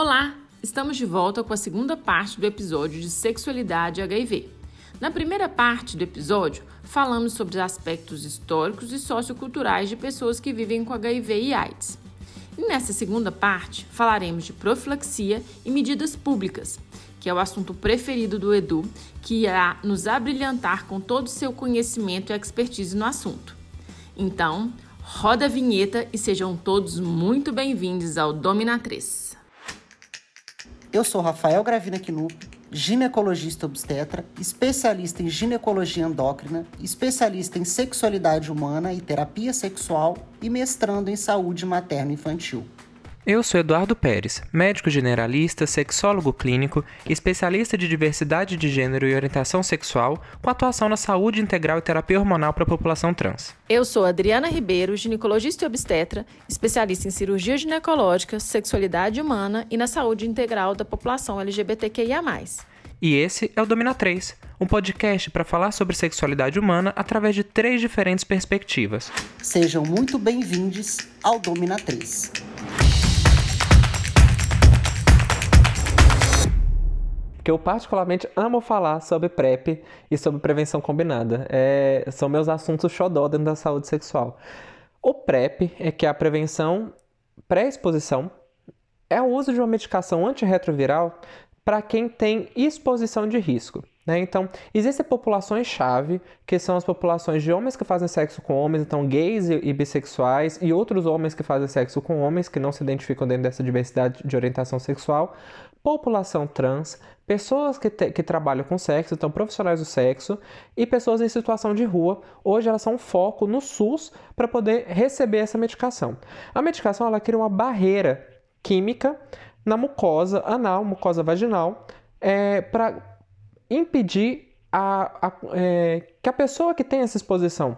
Olá, estamos de volta com a segunda parte do episódio de Sexualidade e HIV. Na primeira parte do episódio, falamos sobre os aspectos históricos e socioculturais de pessoas que vivem com HIV e AIDS. E nessa segunda parte, falaremos de profilaxia e medidas públicas, que é o assunto preferido do Edu, que irá nos abrilhantar com todo o seu conhecimento e expertise no assunto. Então, roda a vinheta e sejam todos muito bem-vindos ao Dominatrix. Eu sou Rafael Gravina Knup, ginecologista obstetra, especialista em ginecologia endócrina, especialista em sexualidade humana e terapia sexual e mestrando em saúde materno-infantil. Eu sou Eduardo Pérez, médico generalista, sexólogo clínico, especialista de diversidade de gênero e orientação sexual, com atuação na saúde integral e terapia hormonal para a população trans. Eu sou Adriana Ribeiro, ginecologista e obstetra, especialista em cirurgia ginecológica, sexualidade humana e na saúde integral da população LGBTQIA. E esse é o Domina 3, um podcast para falar sobre sexualidade humana através de três diferentes perspectivas. Sejam muito bem-vindos ao Domina 3. Que eu particularmente amo falar sobre PrEP e sobre prevenção combinada. É, são meus assuntos xodó dentro da saúde sexual. O PrEP é que é a prevenção pré-exposição é o uso de uma medicação antirretroviral para quem tem exposição de risco. Né? Então, existem populações-chave, que são as populações de homens que fazem sexo com homens, então gays e, bissexuais, e outros homens que fazem sexo com homens que não se identificam dentro dessa diversidade de orientação sexual, população trans, pessoas que, te, que trabalham com sexo, então profissionais do sexo, e pessoas em situação de rua. Hoje elas são um foco no SUS para poder receber essa medicação. A medicação ela cria uma barreira química na mucosa anal, mucosa vaginal, é, para impedir a, a, é, que a pessoa que tem essa exposição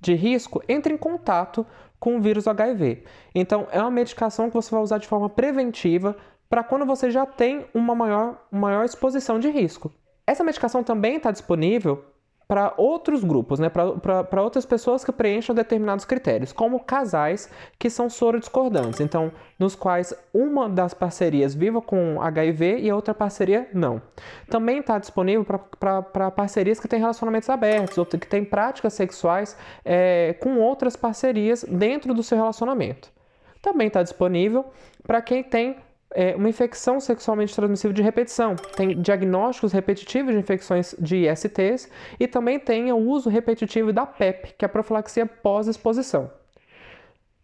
de risco entre em contato com o vírus HIV. Então, é uma medicação que você vai usar de forma preventiva para quando você já tem uma maior, maior exposição de risco. Essa medicação também está disponível para outros grupos, né? para outras pessoas que preencham determinados critérios, como casais que são soro-discordantes, então, nos quais uma das parcerias viva com HIV e a outra parceria não. Também está disponível para parcerias que têm relacionamentos abertos, ou que têm práticas sexuais é, com outras parcerias dentro do seu relacionamento. Também está disponível para quem tem é uma infecção sexualmente transmissível de repetição. Tem diagnósticos repetitivos de infecções de ISTs e também tem o uso repetitivo da PEP, que é a profilaxia pós-exposição.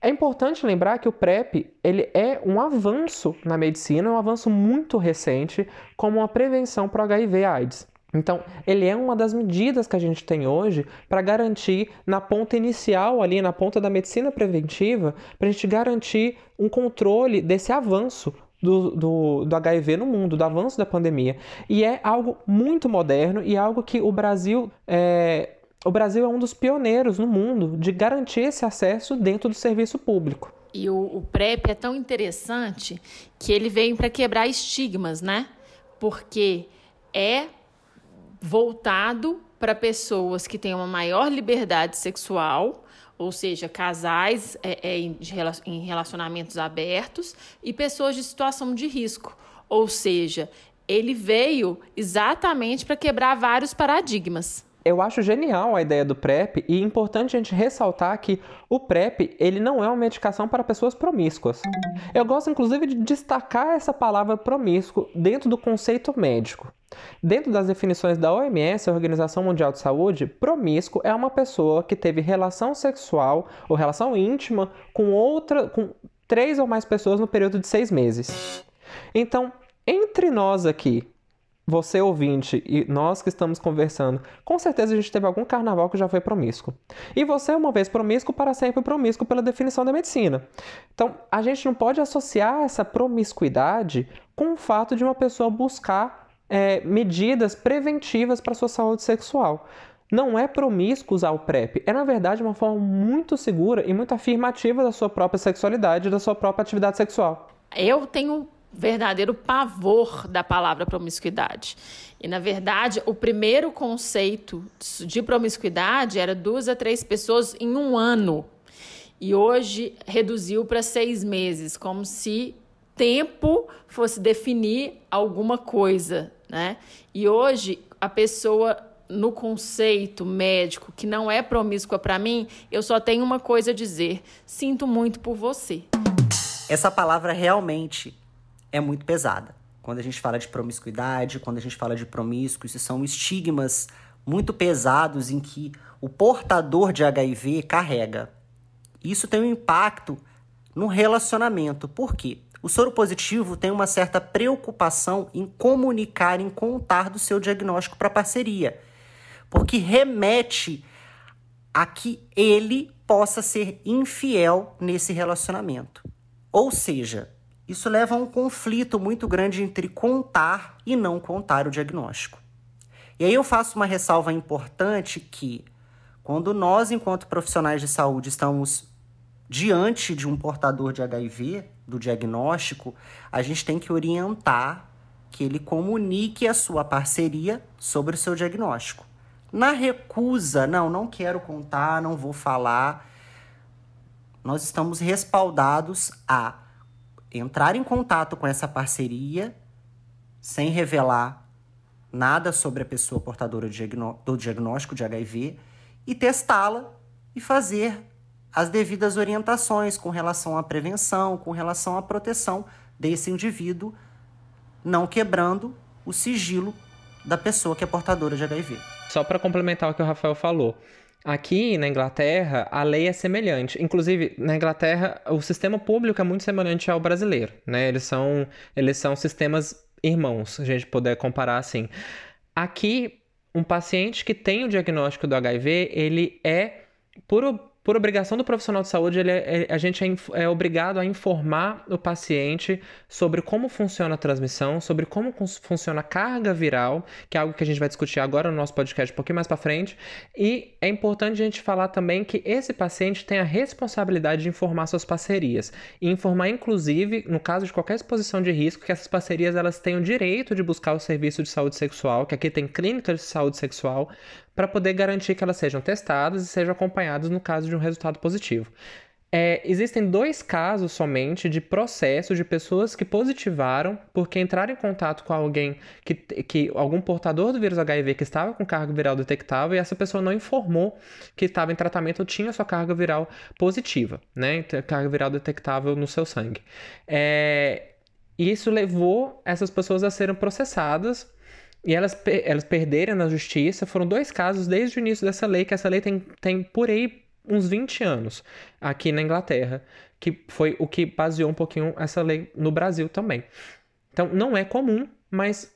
É importante lembrar que o PrEP ele é um avanço na medicina, um avanço muito recente como uma prevenção para o HIV/AIDS. Então, ele é uma das medidas que a gente tem hoje para garantir, na ponta inicial, ali na ponta da medicina preventiva, para a gente garantir um controle desse avanço do, do, do, HIV no mundo, do avanço da pandemia. E é algo muito moderno e algo que o Brasil é, o Brasil é um dos pioneiros no mundo de garantir esse acesso dentro do serviço público. E o, o PrEP é tão interessante que ele vem para quebrar estigmas, né? Porque é voltado para pessoas que têm uma maior liberdade sexual ou seja, casais é, é, em relacionamentos abertos e pessoas de situação de risco, ou seja, ele veio exatamente para quebrar vários paradigmas. Eu acho genial a ideia do PrEP e é importante a gente ressaltar que o PrEP ele não é uma medicação para pessoas promíscuas. Eu gosto inclusive de destacar essa palavra promíscuo dentro do conceito médico. Dentro das definições da OMS, a Organização Mundial de Saúde, promíscuo é uma pessoa que teve relação sexual ou relação íntima com outra, com três ou mais pessoas no período de seis meses. Então, entre nós aqui, você ouvinte e nós que estamos conversando, com certeza a gente teve algum carnaval que já foi promíscuo. E você, uma vez promíscuo, para sempre promíscuo pela definição da medicina. Então, a gente não pode associar essa promiscuidade com o fato de uma pessoa buscar é, medidas preventivas para sua saúde sexual. Não é promíscuo usar o PrEP, é na verdade uma forma muito segura e muito afirmativa da sua própria sexualidade, da sua própria atividade sexual. Eu tenho verdadeiro pavor da palavra promiscuidade. E, na verdade, o primeiro conceito de promiscuidade era duas a três pessoas em um ano. E hoje reduziu para seis meses, como se tempo fosse definir alguma coisa, né? E hoje a pessoa no conceito médico que não é promíscua para mim, eu só tenho uma coisa a dizer: sinto muito por você. Essa palavra realmente é muito pesada. Quando a gente fala de promiscuidade, quando a gente fala de promíscuo, isso são estigmas muito pesados em que o portador de HIV carrega. Isso tem um impacto no relacionamento. Por quê? O soro positivo tem uma certa preocupação em comunicar, em contar do seu diagnóstico para a parceria, porque remete a que ele possa ser infiel nesse relacionamento. Ou seja, isso leva a um conflito muito grande entre contar e não contar o diagnóstico. E aí eu faço uma ressalva importante que quando nós, enquanto profissionais de saúde, estamos diante de um portador de HIV, do diagnóstico, a gente tem que orientar que ele comunique a sua parceria sobre o seu diagnóstico. Na recusa, não, não quero contar, não vou falar, nós estamos respaldados a entrar em contato com essa parceria sem revelar nada sobre a pessoa portadora do diagnóstico de HIV e testá-la e fazer as devidas orientações com relação à prevenção, com relação à proteção desse indivíduo, não quebrando o sigilo da pessoa que é portadora de HIV. Só para complementar o que o Rafael falou. Aqui na Inglaterra, a lei é semelhante. Inclusive, na Inglaterra, o sistema público é muito semelhante ao brasileiro, né? Eles são, eles são sistemas irmãos, se a gente puder comparar assim. Aqui, um paciente que tem o diagnóstico do HIV, ele é, por, por obrigação do profissional de saúde, ele é, é, a gente é, é, obrigado a informar o paciente sobre como funciona a transmissão, sobre como funciona a carga viral, que é algo que a gente vai discutir agora no nosso podcast um pouquinho mais para frente. E é importante a gente falar também que esse paciente tem a responsabilidade de informar suas parcerias e informar, inclusive, no caso de qualquer exposição de risco, que essas parcerias elas têm o direito de buscar o serviço de saúde sexual, que aqui tem clínica de saúde sexual, para poder garantir que elas sejam testadas e sejam acompanhadas no caso de um resultado positivo. É, existem dois casos somente de processos de pessoas que positivaram porque entraram em contato com alguém que, que algum portador do vírus HIV que estava com carga viral detectável e essa pessoa não informou que estava em tratamento ou tinha sua carga viral positiva, né? Carga viral detectável no seu sangue. É, isso levou essas pessoas a serem processadas e elas, elas perderam na justiça. Foram dois casos desde o início dessa lei, que essa lei tem, tem por aí uns 20 anos aqui na Inglaterra, que foi o que baseou um pouquinho essa lei no Brasil também. Então, não é comum, mas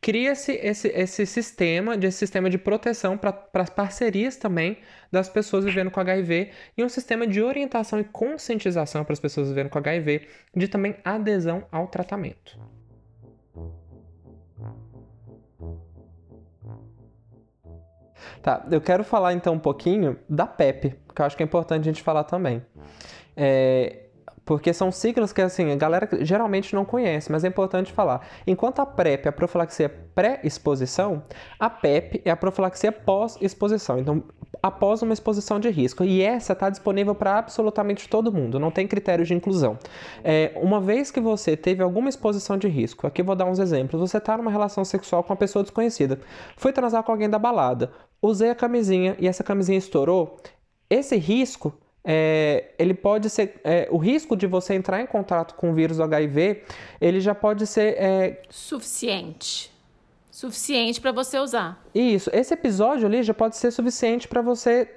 cria-se esse, esse sistema, de, esse sistema de proteção para as parcerias também das pessoas vivendo com HIV e um sistema de orientação e conscientização para as pessoas vivendo com HIV, de também adesão ao tratamento. Tá, eu quero falar então um pouquinho da PEP, que eu acho que é importante a gente falar também. É, porque são siglas que assim, a galera geralmente não conhece, mas é importante falar. Enquanto a PrEP é a profilaxia pré-exposição, a PEP é a profilaxia pós-exposição. Então, após uma exposição de risco. E essa está disponível para absolutamente todo mundo, não tem critérios de inclusão. É, uma vez que você teve alguma exposição de risco, aqui vou dar uns exemplos. Você está numa relação sexual com uma pessoa desconhecida, foi transar com alguém da balada, usei a camisinha e essa camisinha estourou. Esse risco é, ele pode ser. É, o risco de você entrar em contato com o vírus HIV, ele já pode ser. É... Suficiente. Suficiente para você usar. Isso. Esse episódio ali já pode ser suficiente para você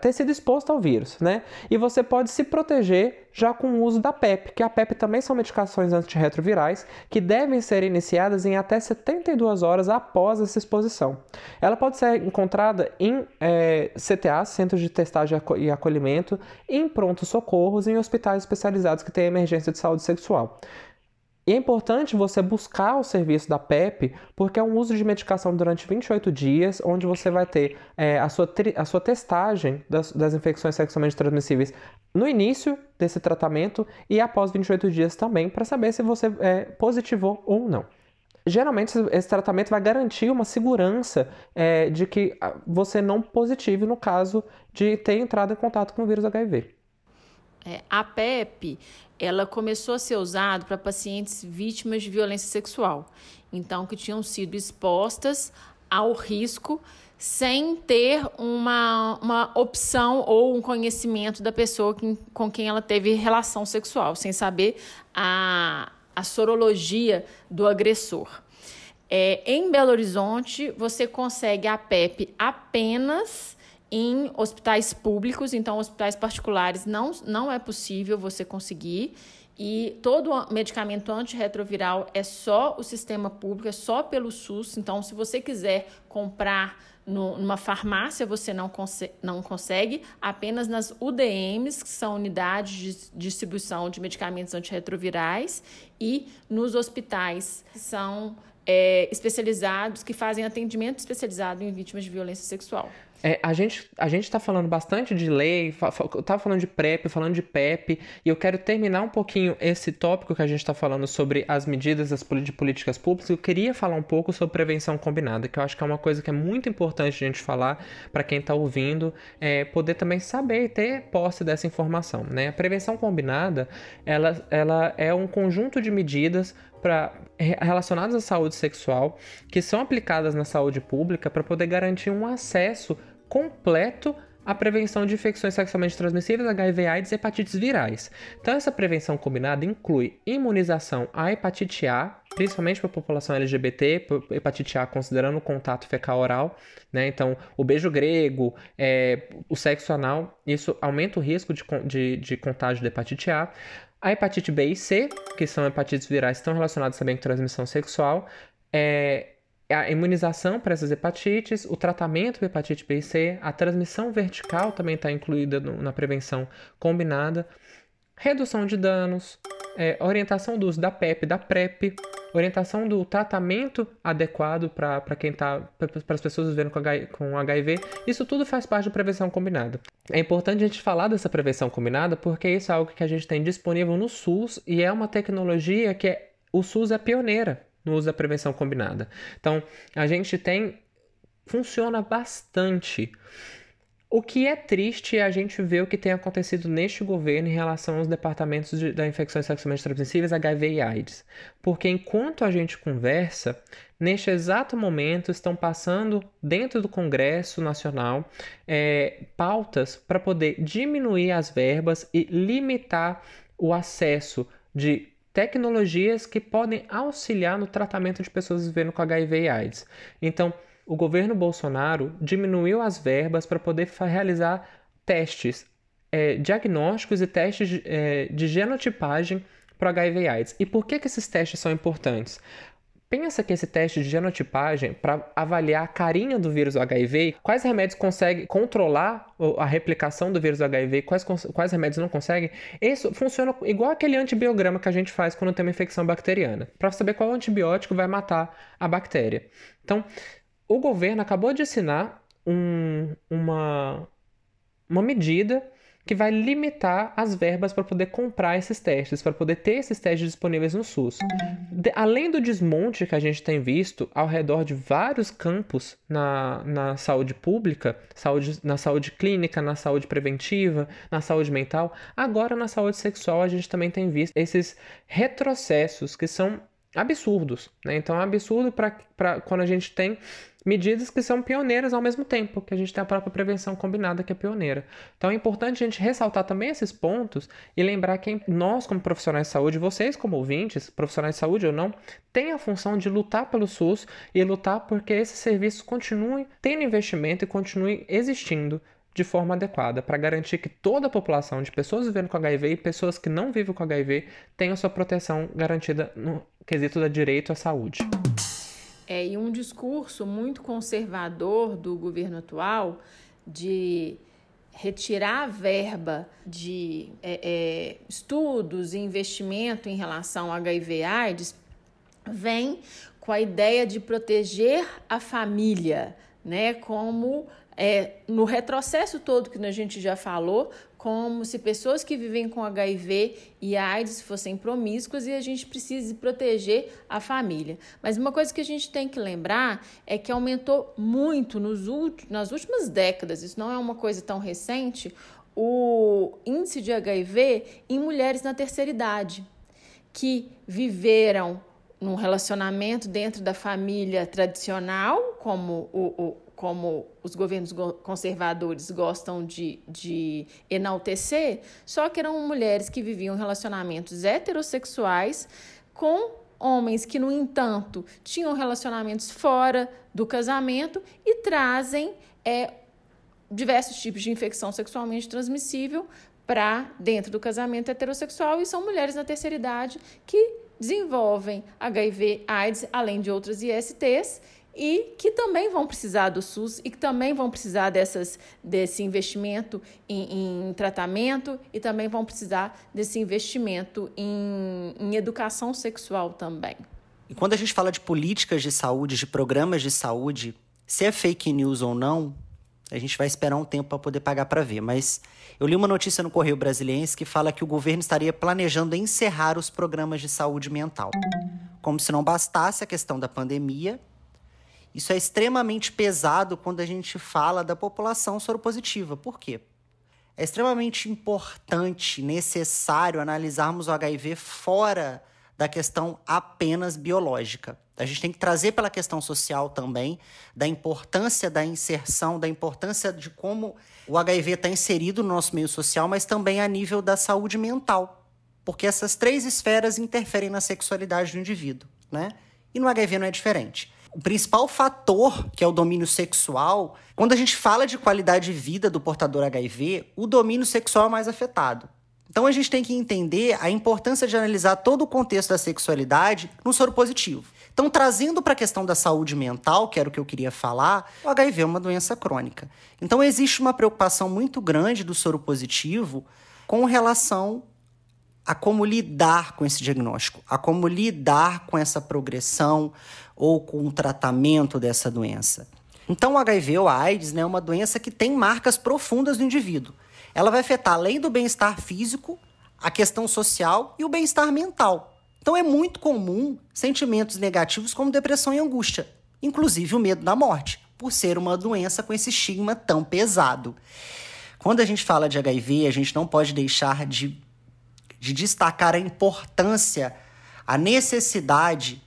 ter sido exposto ao vírus, né? E você pode se proteger já com o uso da PEP, que a PEP também são medicações antirretrovirais que devem ser iniciadas em até 72 horas após essa exposição. Ela pode ser encontrada em é, CTA, Centros de Testagem e Acolhimento, em pronto socorros em hospitais especializados que têm emergência de saúde sexual. E é importante você buscar o serviço da PEP, porque é um uso de medicação durante 28 dias, onde você vai ter é, a, sua a sua testagem das, das infecções sexualmente transmissíveis no início desse tratamento e após 28 dias também, para saber se você é, positivou ou não. Geralmente, esse tratamento vai garantir uma segurança é, de que você não positive no caso de ter entrado em contato com o vírus HIV. É, a PEP ela começou a ser usada para pacientes vítimas de violência sexual, então que tinham sido expostas ao risco sem ter uma, uma opção ou um conhecimento da pessoa que, com quem ela teve relação sexual, sem saber a, a sorologia do agressor. É, em Belo Horizonte, você consegue a PEP apenas em hospitais públicos, então hospitais particulares não, não é possível você conseguir. E todo medicamento antirretroviral é só o sistema público, é só pelo SUS. Então, se você quiser comprar no, numa farmácia, você não, não consegue, apenas nas UDMs, que são unidades de distribuição de medicamentos antirretrovirais, e nos hospitais, que são é, especializados, que fazem atendimento especializado em vítimas de violência sexual. É, a gente a gente está falando bastante de lei, eu estava falando de PrEP, falando de PEP, e eu quero terminar um pouquinho esse tópico que a gente está falando sobre as medidas das de políticas públicas. Eu queria falar um pouco sobre prevenção combinada, que eu acho que é uma coisa que é muito importante a gente falar para quem está ouvindo, é, poder também saber e ter posse dessa informação. Né? A prevenção combinada ela, ela é um conjunto de medidas pra, relacionadas à saúde sexual que são aplicadas na saúde pública para poder garantir um acesso completo a prevenção de infecções sexualmente transmissíveis, HIV, AIDS e hepatites virais. Então, essa prevenção combinada inclui imunização à hepatite A, principalmente para a população LGBT, hepatite A considerando o contato fecal-oral, né? Então, o beijo grego, é, o sexo anal, isso aumenta o risco de, de, de contágio de hepatite A. A hepatite B e C, que são hepatites virais, estão relacionadas também com transmissão sexual. É, a imunização para essas hepatites, o tratamento da hepatite B e C, a transmissão vertical também está incluída no, na prevenção combinada, redução de danos, é, orientação do uso da PEP, da PrEP, orientação do tratamento adequado para quem está, para as pessoas vivendo com, com HIV, isso tudo faz parte da prevenção combinada. É importante a gente falar dessa prevenção combinada porque isso é algo que a gente tem disponível no SUS e é uma tecnologia que é, o SUS é pioneira no uso da prevenção combinada. Então, a gente tem. funciona bastante. O que é triste é a gente ver o que tem acontecido neste governo em relação aos departamentos de, da infecções sexualmente transmissíveis, HIV e AIDS. Porque enquanto a gente conversa, neste exato momento estão passando dentro do Congresso Nacional é, pautas para poder diminuir as verbas e limitar o acesso de tecnologias que podem auxiliar no tratamento de pessoas vivendo com HIV e AIDS. Então, o governo Bolsonaro diminuiu as verbas para poder realizar testes é, diagnósticos e testes de, é, de genotipagem para HIV e AIDS. E por que, que esses testes são importantes? Pensa que esse teste de genotipagem para avaliar a carinha do vírus HIV, quais remédios consegue controlar a replicação do vírus HIV, quais, quais remédios não conseguem, isso funciona igual aquele antibiograma que a gente faz quando tem uma infecção bacteriana, para saber qual antibiótico vai matar a bactéria. Então, o governo acabou de assinar um, uma, uma medida que vai limitar as verbas para poder comprar esses testes, para poder ter esses testes disponíveis no SUS. De, além do desmonte que a gente tem visto ao redor de vários campos na, na saúde pública, saúde, na saúde clínica, na saúde preventiva, na saúde mental, agora na saúde sexual a gente também tem visto esses retrocessos que são absurdos. Né? Então é absurdo para quando a gente tem medidas que são pioneiras ao mesmo tempo, que a gente tem a própria prevenção combinada que é pioneira. Então é importante a gente ressaltar também esses pontos e lembrar que nós, como profissionais de saúde, vocês como ouvintes, profissionais de saúde ou não, têm a função de lutar pelo SUS e lutar porque esses serviços continuem tendo investimento e continuem existindo de forma adequada para garantir que toda a população de pessoas vivendo com HIV e pessoas que não vivem com HIV tenham sua proteção garantida no quesito da direito à saúde. É, e um discurso muito conservador do governo atual de retirar a verba de é, é, estudos e investimento em relação ao HIV AIDS vem com a ideia de proteger a família, né, como é, no retrocesso todo que a gente já falou, como se pessoas que vivem com HIV e AIDS fossem promíscuas e a gente precisa proteger a família. Mas uma coisa que a gente tem que lembrar é que aumentou muito nos nas últimas décadas, isso não é uma coisa tão recente, o índice de HIV em mulheres na terceira idade, que viveram num relacionamento dentro da família tradicional, como, o, o como os governos conservadores gostam de, de enaltecer, só que eram mulheres que viviam relacionamentos heterossexuais com homens que, no entanto, tinham relacionamentos fora do casamento e trazem é, diversos tipos de infecção sexualmente transmissível para dentro do casamento heterossexual e são mulheres na terceira idade que desenvolvem HIV, AIDS, além de outras ISTs e que também vão precisar do SUS e que também vão precisar dessas, desse investimento em, em tratamento e também vão precisar desse investimento em, em educação sexual também. E quando a gente fala de políticas de saúde, de programas de saúde, se é fake news ou não, a gente vai esperar um tempo para poder pagar para ver. Mas eu li uma notícia no Correio Brasiliense que fala que o governo estaria planejando encerrar os programas de saúde mental. Como se não bastasse a questão da pandemia, isso é extremamente pesado quando a gente fala da população soropositiva. Por quê? É extremamente importante, necessário analisarmos o HIV fora da questão apenas biológica. A gente tem que trazer pela questão social também, da importância da inserção, da importância de como o HIV está inserido no nosso meio social, mas também a nível da saúde mental. Porque essas três esferas interferem na sexualidade do indivíduo, né? E no HIV não é diferente. O principal fator, que é o domínio sexual, quando a gente fala de qualidade de vida do portador HIV, o domínio sexual é mais afetado. Então a gente tem que entender a importância de analisar todo o contexto da sexualidade no soro positivo. Então, trazendo para a questão da saúde mental, que era o que eu queria falar, o HIV é uma doença crônica. Então, existe uma preocupação muito grande do soro positivo com relação a como lidar com esse diagnóstico, a como lidar com essa progressão ou com o tratamento dessa doença. Então, o HIV ou a AIDS né, é uma doença que tem marcas profundas no indivíduo ela vai afetar, além do bem-estar físico, a questão social e o bem-estar mental. Então é muito comum sentimentos negativos como depressão e angústia, inclusive o medo da morte, por ser uma doença com esse estigma tão pesado. Quando a gente fala de HIV, a gente não pode deixar de, de destacar a importância, a necessidade,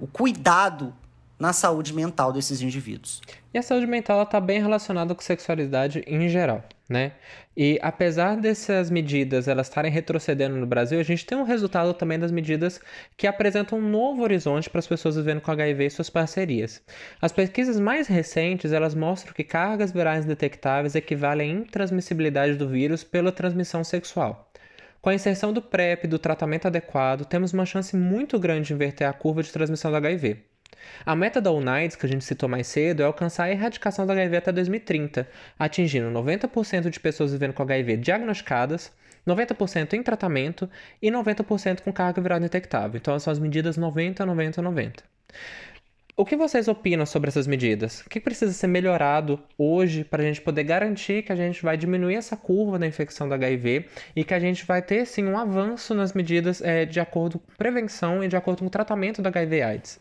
o cuidado na saúde mental desses indivíduos. E a saúde mental está bem relacionada com sexualidade em geral, né? E apesar dessas medidas elas estarem retrocedendo no Brasil, a gente tem um resultado também das medidas que apresentam um novo horizonte para as pessoas vivendo com HIV e suas parcerias. As pesquisas mais recentes elas mostram que cargas virais detectáveis equivalem à intransmissibilidade do vírus pela transmissão sexual. Com a inserção do PrEP e do tratamento adequado, temos uma chance muito grande de inverter a curva de transmissão do HIV. A meta da UNAIDS, que a gente citou mais cedo, é alcançar a erradicação do HIV até 2030, atingindo 90% de pessoas vivendo com HIV diagnosticadas, 90% em tratamento e 90% com carga viral detectável. Então, são as medidas 90, 90, 90. O que vocês opinam sobre essas medidas? O que precisa ser melhorado hoje para a gente poder garantir que a gente vai diminuir essa curva da infecção do HIV e que a gente vai ter sim um avanço nas medidas é, de acordo com prevenção e de acordo com o tratamento do HIV/AIDS?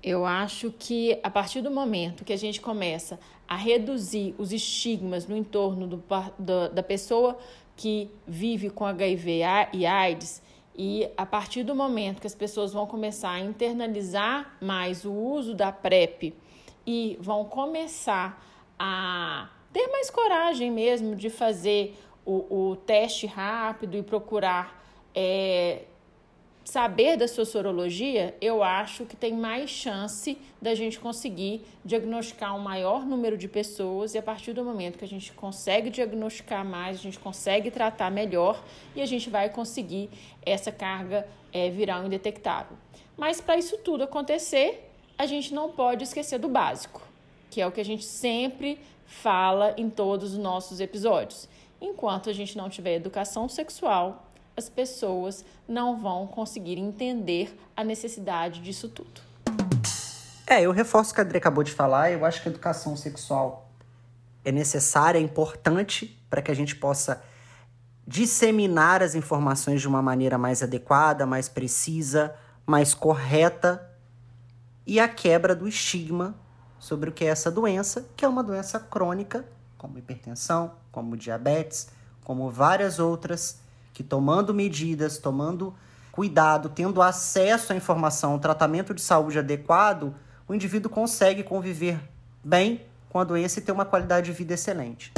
Eu acho que a partir do momento que a gente começa a reduzir os estigmas no entorno do, da pessoa que vive com HIV e AIDS, e a partir do momento que as pessoas vão começar a internalizar mais o uso da PrEP e vão começar a ter mais coragem mesmo de fazer o, o teste rápido e procurar é, saber da sua sorologia, eu acho que tem mais chance da gente conseguir diagnosticar um maior número de pessoas e a partir do momento que a gente consegue diagnosticar mais, a gente consegue tratar melhor e a gente vai conseguir essa carga é, viral indetectável. Mas para isso tudo acontecer, a gente não pode esquecer do básico, que é o que a gente sempre fala em todos os nossos episódios. Enquanto a gente não tiver educação sexual, as pessoas não vão conseguir entender a necessidade disso tudo. É, eu reforço o que a Adri acabou de falar. Eu acho que a educação sexual é necessária, é importante para que a gente possa disseminar as informações de uma maneira mais adequada, mais precisa, mais correta e a quebra do estigma sobre o que é essa doença, que é uma doença crônica, como hipertensão, como diabetes, como várias outras, que tomando medidas, tomando cuidado, tendo acesso à informação, tratamento de saúde adequado, o indivíduo consegue conviver bem com a doença e ter uma qualidade de vida excelente.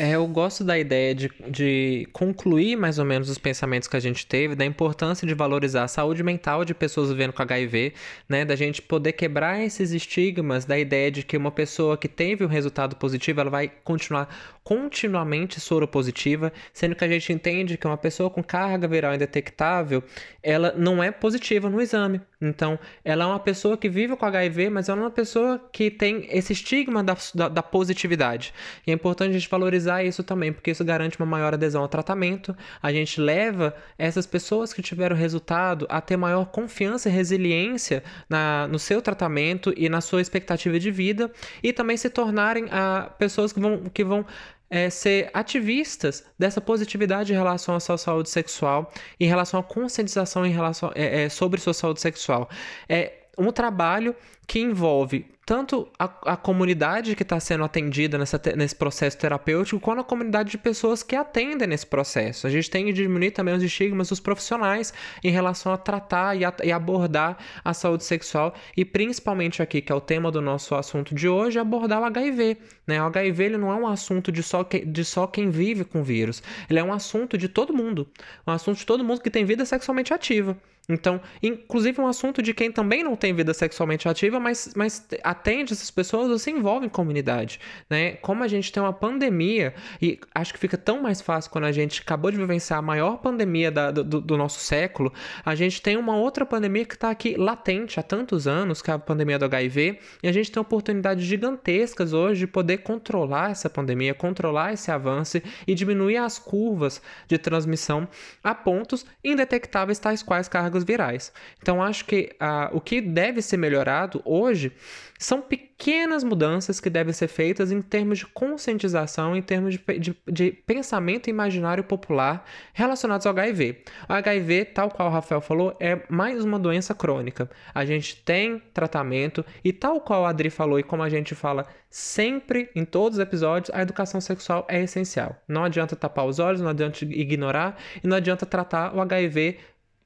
É, eu gosto da ideia de, de concluir mais ou menos os pensamentos que a gente teve, da importância de valorizar a saúde mental de pessoas vivendo com HIV, né? Da gente poder quebrar esses estigmas da ideia de que uma pessoa que teve um resultado positivo, ela vai continuar continuamente soropositiva, sendo que a gente entende que uma pessoa com carga viral indetectável, ela não é positiva no exame. Então, ela é uma pessoa que vive com HIV, mas ela é uma pessoa que tem esse estigma da, da, da positividade. E é importante a gente valorizar isso também, porque isso garante uma maior adesão ao tratamento. A gente leva essas pessoas que tiveram resultado a ter maior confiança e resiliência na, no seu tratamento e na sua expectativa de vida, e também se tornarem a, ah, pessoas que vão, que vão é, ser ativistas dessa positividade em relação à sua saúde sexual, em relação à conscientização em relação, é, é, sobre sua saúde sexual. É um trabalho que envolve tanto a, a comunidade que está sendo atendida nessa, nesse processo terapêutico, quanto a comunidade de pessoas que atendem nesse processo. A gente tem que diminuir também os estigmas dos profissionais em relação a tratar e, a, e abordar a saúde sexual e principalmente aqui, que é o tema do nosso assunto de hoje, abordar o HIV. Né? O HIV ele não é um assunto de só, que, de só quem vive com vírus, ele é um assunto de todo mundo, um assunto de todo mundo que tem vida sexualmente ativa. Então, inclusive um assunto de quem também não tem vida sexualmente ativa, mas, mas atende essas pessoas ou se envolve em comunidade, né? Como a gente tem uma pandemia, e acho que fica tão mais fácil quando a gente acabou de vivenciar a maior pandemia da, do, do, nosso século, a gente tem uma outra pandemia que está aqui latente há tantos anos, que é a pandemia do HIV, e a gente tem oportunidades gigantescas hoje de poder controlar essa pandemia, controlar esse avanço e diminuir as curvas de transmissão a pontos indetectáveis tais quais cargas virais. Então, acho que ah, o que deve ser melhorado hoje são pequenas mudanças que devem ser feitas em termos de conscientização, em termos de, de, de pensamento imaginário popular relacionados ao HIV. O HIV, tal qual o Rafael falou, é mais uma doença crônica. A gente tem tratamento e, tal qual a Adri falou e como a gente fala sempre em todos os episódios, a educação sexual é essencial. Não adianta tapar os olhos, não adianta ignorar e não adianta tratar o HIV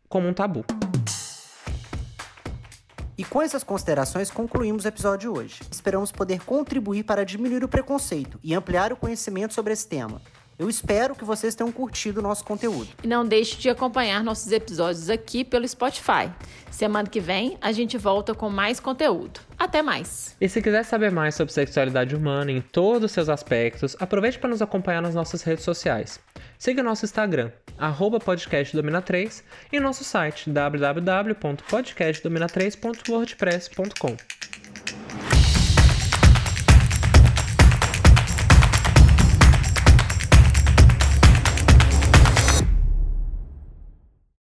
como um tabu. E com essas considerações concluímos o episódio de hoje. Esperamos poder contribuir para diminuir o preconceito e ampliar o conhecimento sobre esse tema. Eu espero que vocês tenham curtido o nosso conteúdo. E não deixe de acompanhar nossos episódios aqui pelo Spotify. Semana que vem a gente volta com mais conteúdo. Até mais! E se quiser saber mais sobre sexualidade humana em todos os seus aspectos, aproveite para nos acompanhar nas nossas redes sociais. Siga nosso Instagram, podcastdomina3 e nosso site www.podcastdomina3.wordpress.com.